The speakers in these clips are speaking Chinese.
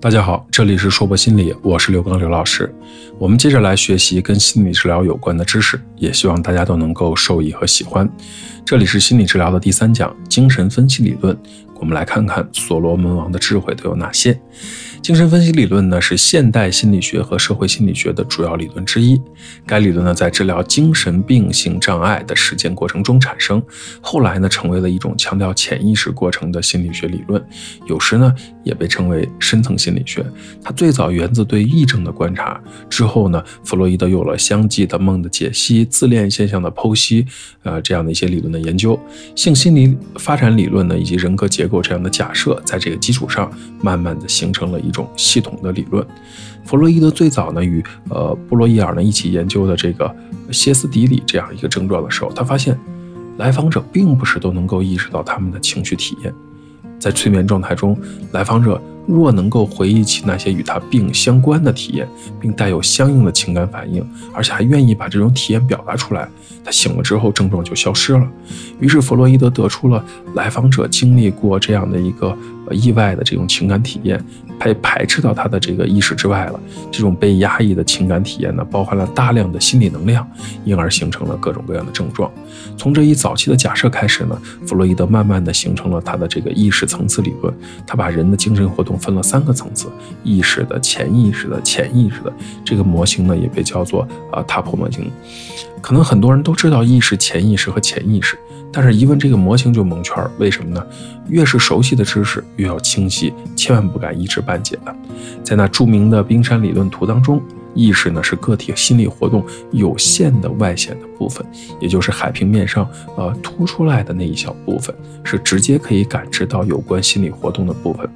大家好，这里是说博心理，我是刘刚刘老师。我们接着来学习跟心理治疗有关的知识，也希望大家都能够受益和喜欢。这里是心理治疗的第三讲，精神分析理论。我们来看看所罗门王的智慧都有哪些。精神分析理论呢，是现代心理学和社会心理学的主要理论之一。该理论呢，在治疗精神病性障碍的实践过程中产生，后来呢，成为了一种强调潜意识过程的心理学理论。有时呢，也被称为深层心理学。它最早源自对癔症的观察，之后呢，弗洛伊德有了相继的梦的解析、自恋现象的剖析，呃，这样的一些理论的研究。性心理发展理论呢，以及人格结构这样的假设，在这个基础上，慢慢的形成了一种。系统的理论，弗洛伊德最早呢与呃布洛伊尔呢一起研究的这个歇斯底里这样一个症状的时候，他发现来访者并不是都能够意识到他们的情绪体验，在催眠状态中，来访者。若能够回忆起那些与他病相关的体验，并带有相应的情感反应，而且还愿意把这种体验表达出来，他醒了之后症状就消失了。于是弗洛伊德得出了来访者经历过这样的一个意外的这种情感体验，被排斥到他的这个意识之外了。这种被压抑的情感体验呢，包含了大量的心理能量，因而形成了各种各样的症状。从这一早期的假设开始呢，弗洛伊德慢慢的形成了他的这个意识层次理论。他把人的精神活动分了三个层次：意识的、潜意识的、潜意识的。这个模型呢，也被叫做啊塔普模型。可能很多人都知道意识、潜意识和潜意识，但是一问这个模型就蒙圈。为什么呢？越是熟悉的知识，越要清晰，千万不敢一知半解的。在那著名的冰山理论图当中。意识呢是个体心理活动有限的外显的部分，也就是海平面上呃凸出来的那一小部分，是直接可以感知到有关心理活动的部分。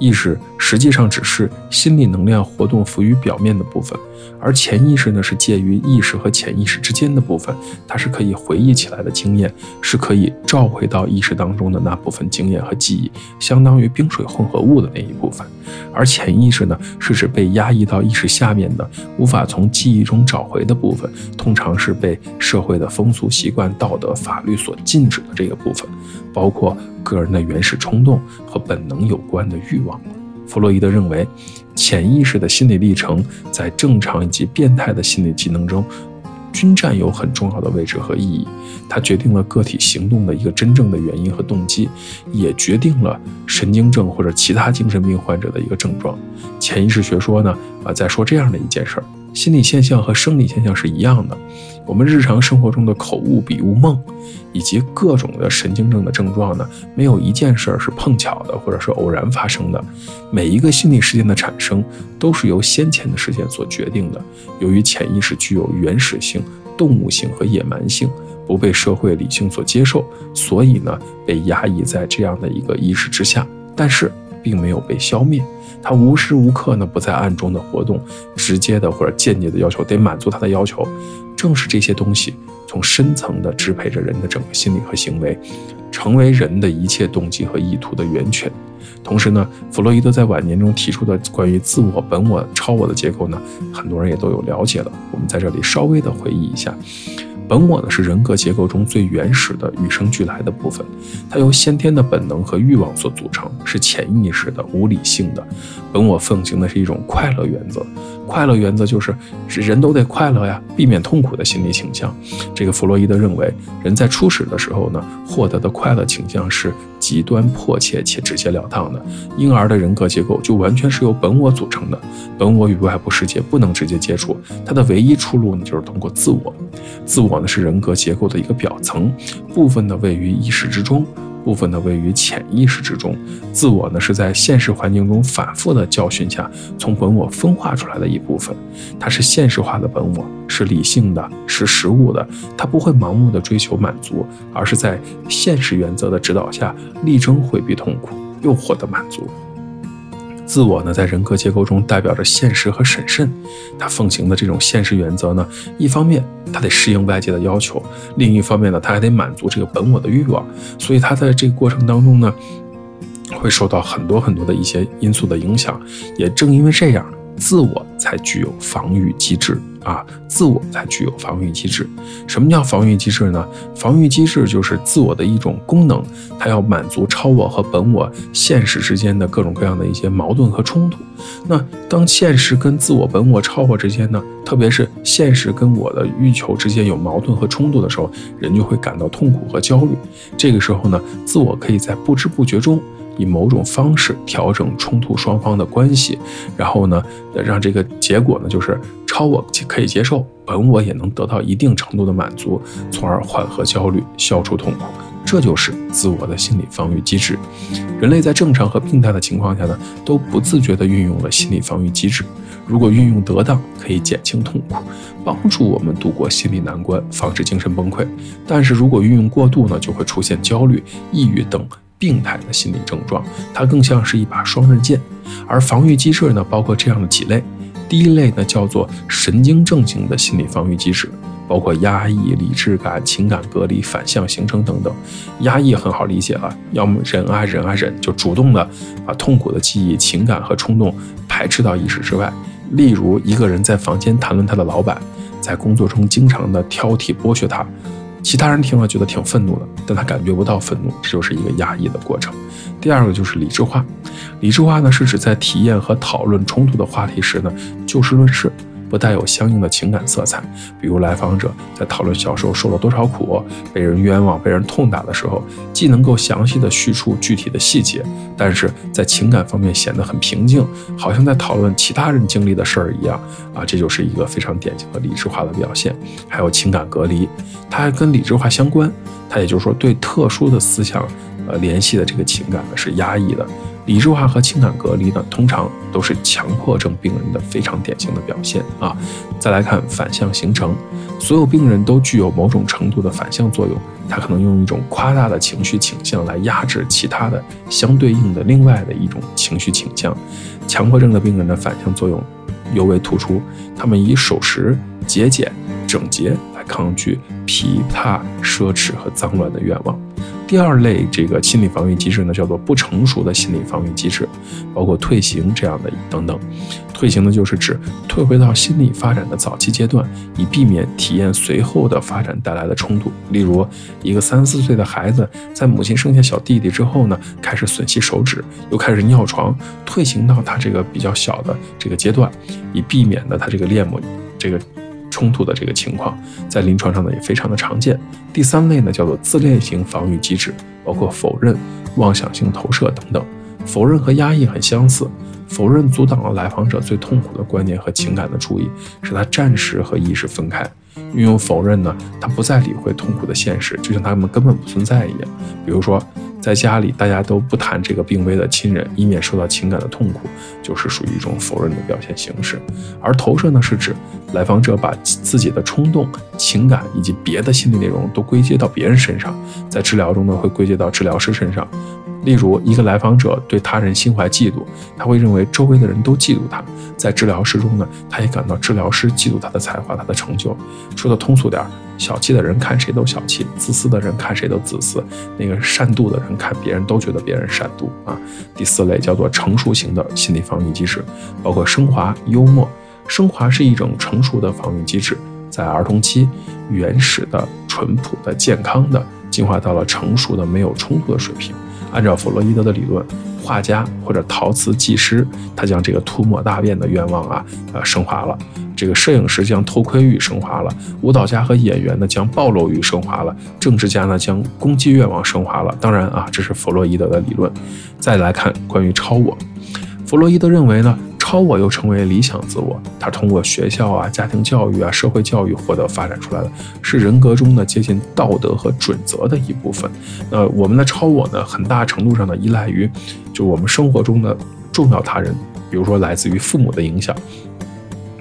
意识实际上只是心理能量活动浮于表面的部分，而潜意识呢是介于意识和潜意识之间的部分，它是可以回忆起来的经验，是可以召回到意识当中的那部分经验和记忆，相当于冰水混合物的那一部分。而潜意识呢是指被压抑到意识下面的。无法从记忆中找回的部分，通常是被社会的风俗习惯、道德、法律所禁止的这个部分，包括个人的原始冲动和本能有关的欲望。弗洛伊德认为，潜意识的心理历程在正常以及变态的心理机能中。均占有很重要的位置和意义，它决定了个体行动的一个真正的原因和动机，也决定了神经症或者其他精神病患者的一个症状。潜意识学说呢，啊，在说这样的一件事儿：心理现象和生理现象是一样的。我们日常生活中的口误、笔误、梦，以及各种的神经症的症状呢，没有一件事儿是碰巧的，或者是偶然发生的。每一个心理事件的产生，都是由先前的事件所决定的。由于潜意识具有原始性、动物性和野蛮性，不被社会理性所接受，所以呢，被压抑在这样的一个意识之下。但是，并没有被消灭。他无时无刻呢不在暗中的活动，直接的或者间接的要求得满足他的要求。正是这些东西从深层的支配着人的整个心理和行为，成为人的一切动机和意图的源泉。同时呢，弗洛伊德在晚年中提出的关于自我、本我、超我的结构呢，很多人也都有了解了。我们在这里稍微的回忆一下。本我呢是人格结构中最原始的与生俱来的部分，它由先天的本能和欲望所组成，是潜意识的、无理性的。本我奉行的是一种快乐原则，快乐原则就是人都得快乐呀，避免痛苦的心理倾向。这个弗洛伊德认为，人在初始的时候呢，获得的快乐倾向是极端迫切且直截了当的。婴儿的人格结构就完全是由本我组成的，本我与外部世界不能直接接触，它的唯一出路呢就是通过自我，自我。我呢是人格结构的一个表层部分呢，位于意识之中，部分呢位于潜意识之中。自我呢是在现实环境中反复的教训下，从本我分化出来的一部分。它是现实化的本我，是理性的，是实物的。它不会盲目的追求满足，而是在现实原则的指导下，力争回避痛苦，又获得满足。自我呢，在人格结构中代表着现实和审慎。他奉行的这种现实原则呢，一方面他得适应外界的要求，另一方面呢，他还得满足这个本我的欲望。所以他在这个过程当中呢，会受到很多很多的一些因素的影响。也正因为这样，自我才具有防御机制啊，自我才具有防御机制。什么叫防御机制呢？防御机制就是自我的一种功能，它要满足超我和本我现实之间的各种各样的一些矛盾和冲突。那当现实跟自我、本我、超我之间呢，特别是现实跟我的欲求之间有矛盾和冲突的时候，人就会感到痛苦和焦虑。这个时候呢，自我可以在不知不觉中。以某种方式调整冲突双方的关系，然后呢，让这个结果呢，就是超我可以接受，本我也能得到一定程度的满足，从而缓和焦虑，消除痛苦。这就是自我的心理防御机制。人类在正常和病态的情况下呢，都不自觉地运用了心理防御机制。如果运用得当，可以减轻痛苦，帮助我们度过心理难关，防止精神崩溃。但是如果运用过度呢，就会出现焦虑、抑郁等。病态的心理症状，它更像是一把双刃剑。而防御机制呢，包括这样的几类。第一类呢，叫做神经症型的心理防御机制，包括压抑、理智感、情感隔离、反向形成等等。压抑很好理解了，要么忍啊忍啊忍，就主动的把痛苦的记忆、情感和冲动排斥到意识之外。例如，一个人在房间谈论他的老板，在工作中经常的挑剔剥削他。其他人听了觉得挺愤怒的，但他感觉不到愤怒，这就是一个压抑的过程。第二个就是理智化，理智化呢是指在体验和讨论冲突的话题时呢，就事论事。不带有相应的情感色彩，比如来访者在讨论小时候受了多少苦、被人冤枉、被人痛打的时候，既能够详细的叙述具体的细节，但是在情感方面显得很平静，好像在讨论其他人经历的事儿一样啊，这就是一个非常典型的理智化的表现。还有情感隔离，它还跟理智化相关，它也就是说对特殊的思想呃联系的这个情感呢是压抑的。理智化和情感隔离呢，通常都是强迫症病人的非常典型的表现啊。再来看反向形成，所有病人都具有某种程度的反向作用，他可能用一种夸大的情绪倾向来压制其他的相对应的另外的一种情绪倾向。强迫症的病人的反向作用尤为突出，他们以守时、节俭、整洁来抗拒疲沓、奢侈和脏乱的愿望。第二类这个心理防御机制呢，叫做不成熟的心理防御机制，包括退行这样的等等。退行呢，就是指退回到心理发展的早期阶段，以避免体验随后的发展带来的冲突。例如，一个三四岁的孩子在母亲生下小弟弟之后呢，开始吮吸手指，又开始尿床，退行到他这个比较小的这个阶段，以避免呢他这个恋母这个。冲突的这个情况，在临床上呢也非常的常见。第三类呢叫做自恋型防御机制，包括否认、妄想性投射等等。否认和压抑很相似，否认阻挡了来访者最痛苦的观念和情感的注意，使他暂时和意识分开。运用否认呢，他不再理会痛苦的现实，就像他们根本不存在一样。比如说。在家里，大家都不谈这个病危的亲人，以免受到情感的痛苦，就是属于一种否认的表现形式。而投射呢，是指来访者把自己的冲动、情感以及别的心理内容都归结到别人身上，在治疗中呢，会归结到治疗师身上。例如，一个来访者对他人心怀嫉妒，他会认为周围的人都嫉妒他。在治疗室中呢，他也感到治疗师嫉妒他的才华、他的成就。说的通俗点，小气的人看谁都小气，自私的人看谁都自私，那个善妒的人看别人都觉得别人善妒啊。第四类叫做成熟型的心理防御机制，包括升华、幽默。升华是一种成熟的防御机制，在儿童期，原始的、淳朴的、健康的，进化到了成熟的、没有冲突的水平。按照弗洛伊德的理论，画家或者陶瓷技师，他将这个涂抹大便的愿望啊，呃，升华了；这个摄影师将偷窥欲升华了；舞蹈家和演员呢，将暴露欲升华了；政治家呢，将攻击愿望升华了。当然啊，这是弗洛伊德的理论。再来看关于超我，弗洛伊德认为呢。超我又称为理想自我，它通过学校啊、家庭教育啊、社会教育获得发展出来的，是人格中的接近道德和准则的一部分。呃，我们的超我呢，很大程度上呢依赖于，就我们生活中的重要他人，比如说来自于父母的影响。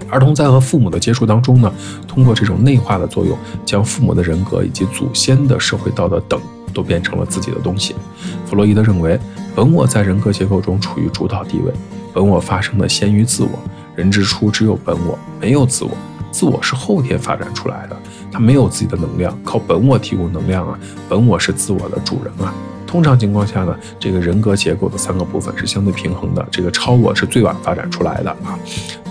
儿童在和父母的接触当中呢，通过这种内化的作用，将父母的人格以及祖先的社会道德等都变成了自己的东西。弗洛伊德认为，本我在人格结构中处于主导地位。本我发生的先于自我，人之初只有本我，没有自我。自我是后天发展出来的，它没有自己的能量，靠本我提供能量啊。本我是自我的主人啊。通常情况下呢，这个人格结构的三个部分是相对平衡的，这个超我是最晚发展出来的啊。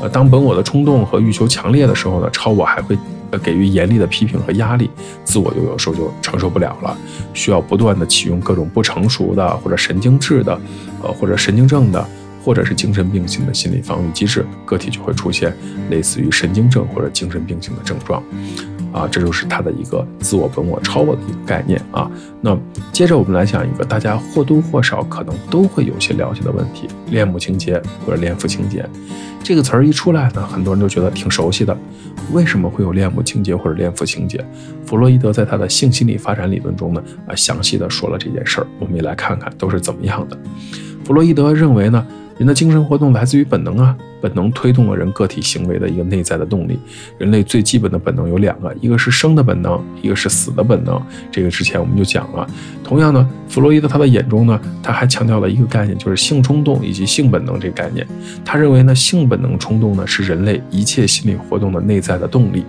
呃，当本我的冲动和欲求强烈的时候呢，超我还会给予严厉的批评和压力，自我就有时候就承受不了了，需要不断的启用各种不成熟的或者神经质的，呃或者神经症的。或者是精神病性的心理防御机制，个体就会出现类似于神经症或者精神病性的症状，啊，这就是他的一个自我、本我、超我的一个概念啊。那接着我们来讲一个大家或多或少可能都会有些了解的问题：恋母情节或者恋父情节。这个词儿一出来呢，很多人都觉得挺熟悉的。为什么会有恋母情节或者恋父情节？弗洛伊德在他的性心理发展理论中呢，啊，详细的说了这件事儿。我们也来看看都是怎么样的。弗洛伊德认为呢。人的精神活动来自于本能啊，本能推动了人个体行为的一个内在的动力。人类最基本的本能有两个，一个是生的本能，一个是死的本能。这个之前我们就讲了。同样呢，弗洛伊德他的眼中呢，他还强调了一个概念，就是性冲动以及性本能这个概念。他认为呢，性本能冲动呢是人类一切心理活动的内在的动力。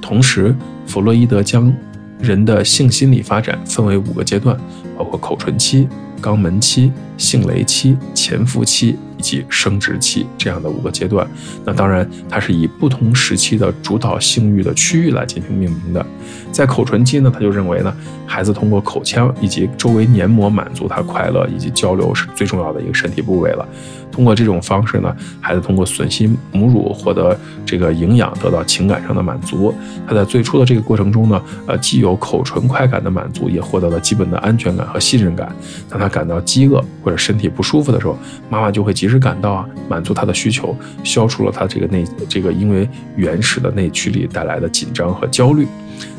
同时，弗洛伊德将人的性心理发展分为五个阶段，包括口唇期。肛门期、性蕾期、潜伏期以及生殖期这样的五个阶段，那当然它是以不同时期的主导性欲的区域来进行命名的。在口唇期呢，他就认为呢，孩子通过口腔以及周围黏膜满足他快乐以及交流是最重要的一个身体部位了。通过这种方式呢，孩子通过吮吸母乳获得这个营养，得到情感上的满足。他在最初的这个过程中呢，呃，既有口唇快感的满足，也获得了基本的安全感和信任感。当他感到饥饿或者身体不舒服的时候，妈妈就会及时赶到啊，满足他的需求，消除了他这个内这个因为原始的内驱力带来的紧张和焦虑。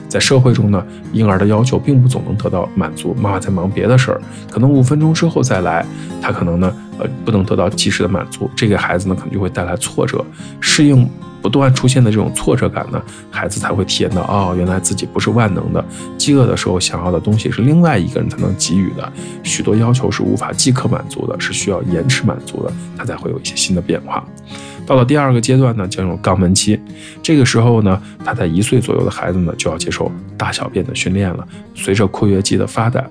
在社会中呢，婴儿的要求并不总能得到满足。妈妈在忙别的事儿，可能五分钟之后再来，他可能呢，呃，不能得到及时的满足。这个孩子呢，可能就会带来挫折。适应不断出现的这种挫折感呢，孩子才会体验到，哦，原来自己不是万能的。饥饿的时候想要的东西是另外一个人才能给予的，许多要求是无法即刻满足的，是需要延迟满足的，他才会有一些新的变化。到了第二个阶段呢，进入肛门期。这个时候呢，他在一岁左右的孩子呢，就要接受大小便的训练了。随着括约肌的发展，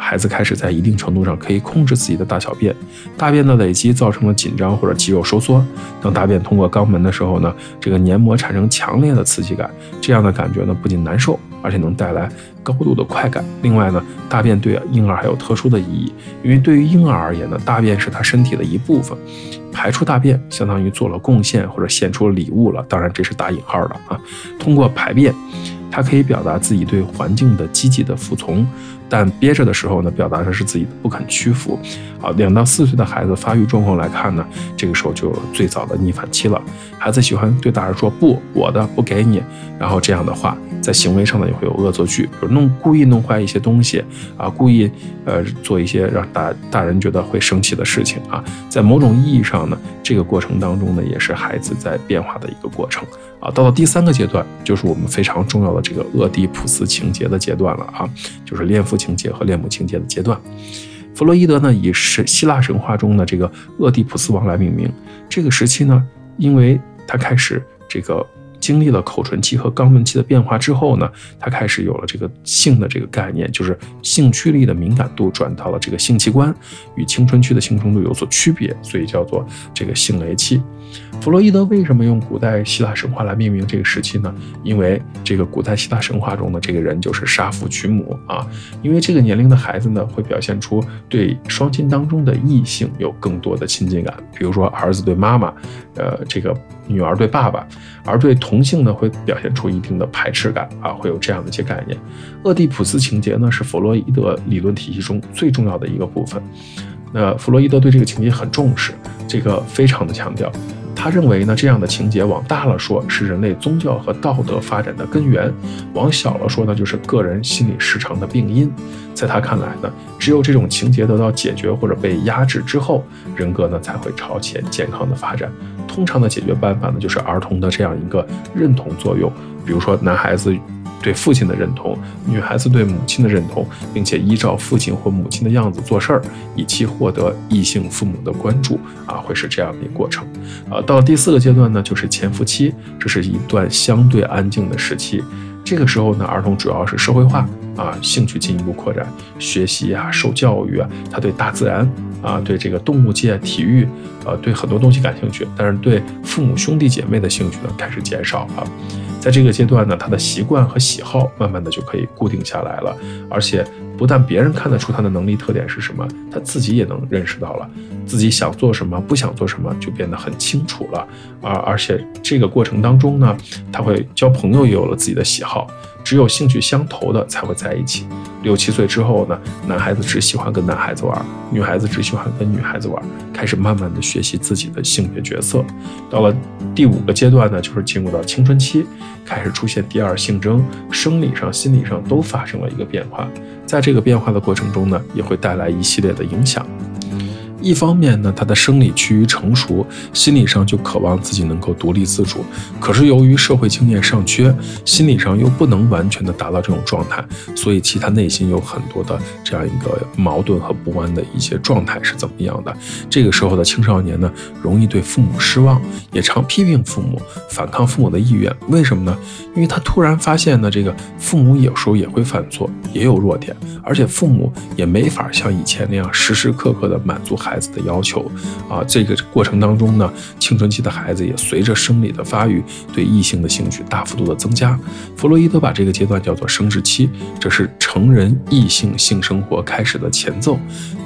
孩子开始在一定程度上可以控制自己的大小便。大便的累积造成了紧张或者肌肉收缩。当大便通过肛门的时候呢，这个黏膜产生强烈的刺激感，这样的感觉呢，不仅难受，而且能带来高度的快感。另外呢，大便对婴儿还有特殊的意义，因为对于婴儿而言呢，大便是他身体的一部分。排出大便，相当于做了贡献或者献出了礼物了。当然，这是打引号的啊。通过排便，它可以表达自己对环境的积极的服从。但憋着的时候呢，表达的是自己的不肯屈服。啊，两到四岁的孩子发育状况来看呢，这个时候就最早的逆反期了。孩子喜欢对大人说不，我的不给你。然后这样的话，在行为上呢也会有恶作剧，比如弄故意弄坏一些东西啊，故意呃做一些让大大人觉得会生气的事情啊。在某种意义上呢，这个过程当中呢，也是孩子在变化的一个过程啊。到了第三个阶段，就是我们非常重要的这个俄狄浦斯情节的阶段了啊，就是恋父。情节和恋母情节的阶段，弗洛伊德呢以是希腊神话中的这个俄狄浦斯王来命名。这个时期呢，因为他开始这个经历了口唇期和肛门期的变化之后呢，他开始有了这个性的这个概念，就是性驱力的敏感度转到了这个性器官，与青春期的性冲动有所区别，所以叫做这个性雷期。弗洛伊德为什么用古代希腊神话来命名这个时期呢？因为这个古代希腊神话中的这个人就是杀父娶母啊。因为这个年龄的孩子呢，会表现出对双亲当中的异性有更多的亲近感，比如说儿子对妈妈，呃，这个女儿对爸爸，而对同性呢，会表现出一定的排斥感啊，会有这样的一些概念。俄狄浦斯情节呢，是弗洛伊德理论体系中最重要的一个部分。那弗洛伊德对这个情节很重视，这个非常的强调。他认为呢，这样的情节往大了说是人类宗教和道德发展的根源，往小了说呢，就是个人心理失常的病因。在他看来呢，只有这种情节得到解决或者被压制之后，人格呢才会朝前健康的发展。通常的解决办法呢，就是儿童的这样一个认同作用，比如说男孩子。对父亲的认同，女孩子对母亲的认同，并且依照父亲或母亲的样子做事儿，以期获得异性父母的关注啊，会是这样的一个过程。啊，到第四个阶段呢，就是潜伏期，这是一段相对安静的时期。这个时候呢，儿童主要是社会化啊，兴趣进一步扩展，学习啊，受教育啊，他对大自然啊，对这个动物界、体育，呃，对很多东西感兴趣，但是对父母兄弟姐妹的兴趣呢，开始减少了。在这个阶段呢，他的习惯和喜好慢慢的就可以固定下来了，而且不但别人看得出他的能力特点是什么，他自己也能认识到了自己想做什么，不想做什么就变得很清楚了啊！而且这个过程当中呢，他会交朋友，也有了自己的喜好。只有兴趣相投的才会在一起。六七岁之后呢，男孩子只喜欢跟男孩子玩，女孩子只喜欢跟女孩子玩，开始慢慢的学习自己的性别角色。到了第五个阶段呢，就是进入到青春期，开始出现第二性征，生理上、心理上都发生了一个变化。在这个变化的过程中呢，也会带来一系列的影响。一方面呢，他的生理趋于成熟，心理上就渴望自己能够独立自主。可是由于社会经验尚缺，心理上又不能完全的达到这种状态，所以其他内心有很多的这样一个矛盾和不安的一些状态是怎么样的？这个时候的青少年呢，容易对父母失望，也常批评父母，反抗父母的意愿。为什么呢？因为他突然发现呢，这个父母有时候也会犯错，也有弱点，而且父母也没法像以前那样时时刻刻的满足孩。孩子的要求啊，这个过程当中呢，青春期的孩子也随着生理的发育，对异性的兴趣大幅度的增加。弗洛伊德把这个阶段叫做生殖期，这是成人异性性生活开始的前奏，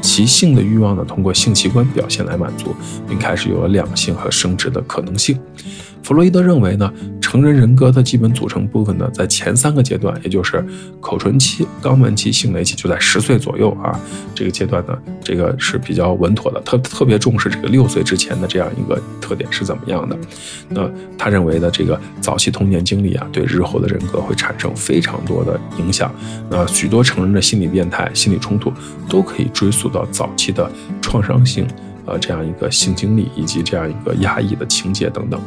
其性的欲望呢，通过性器官表现来满足，并开始有了两性和生殖的可能性。弗洛伊德认为呢，成人人格的基本组成部分呢，在前三个阶段，也就是口唇期、肛门期、性蕾期，就在十岁左右啊。这个阶段呢，这个是比较稳妥的，特特别重视这个六岁之前的这样一个特点是怎么样的。那他认为的这个早期童年经历啊，对日后的人格会产生非常多的影响。那许多成人的心理变态、心理冲突，都可以追溯到早期的创伤性。呃，这样一个性经历以及这样一个压抑的情节等等，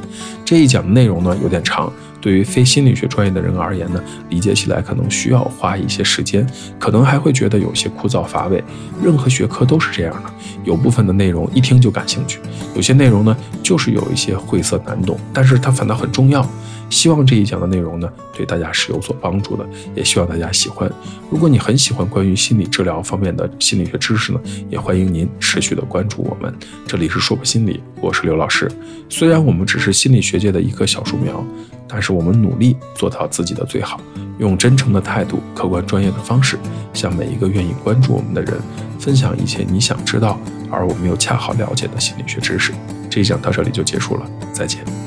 这一讲的内容呢有点长，对于非心理学专业的人而言呢，理解起来可能需要花一些时间，可能还会觉得有些枯燥乏味。任何学科都是这样的，有部分的内容一听就感兴趣，有些内容呢就是有一些晦涩难懂，但是它反倒很重要。希望这一讲的内容呢，对大家是有所帮助的，也希望大家喜欢。如果你很喜欢关于心理治疗方面的心理学知识呢，也欢迎您持续的关注我们。这里是说不心理，我是刘老师。虽然我们只是心理学界的一棵小树苗，但是我们努力做到自己的最好，用真诚的态度、客观专业的方式，向每一个愿意关注我们的人，分享一些你想知道而我们又恰好了解的心理学知识。这一讲到这里就结束了，再见。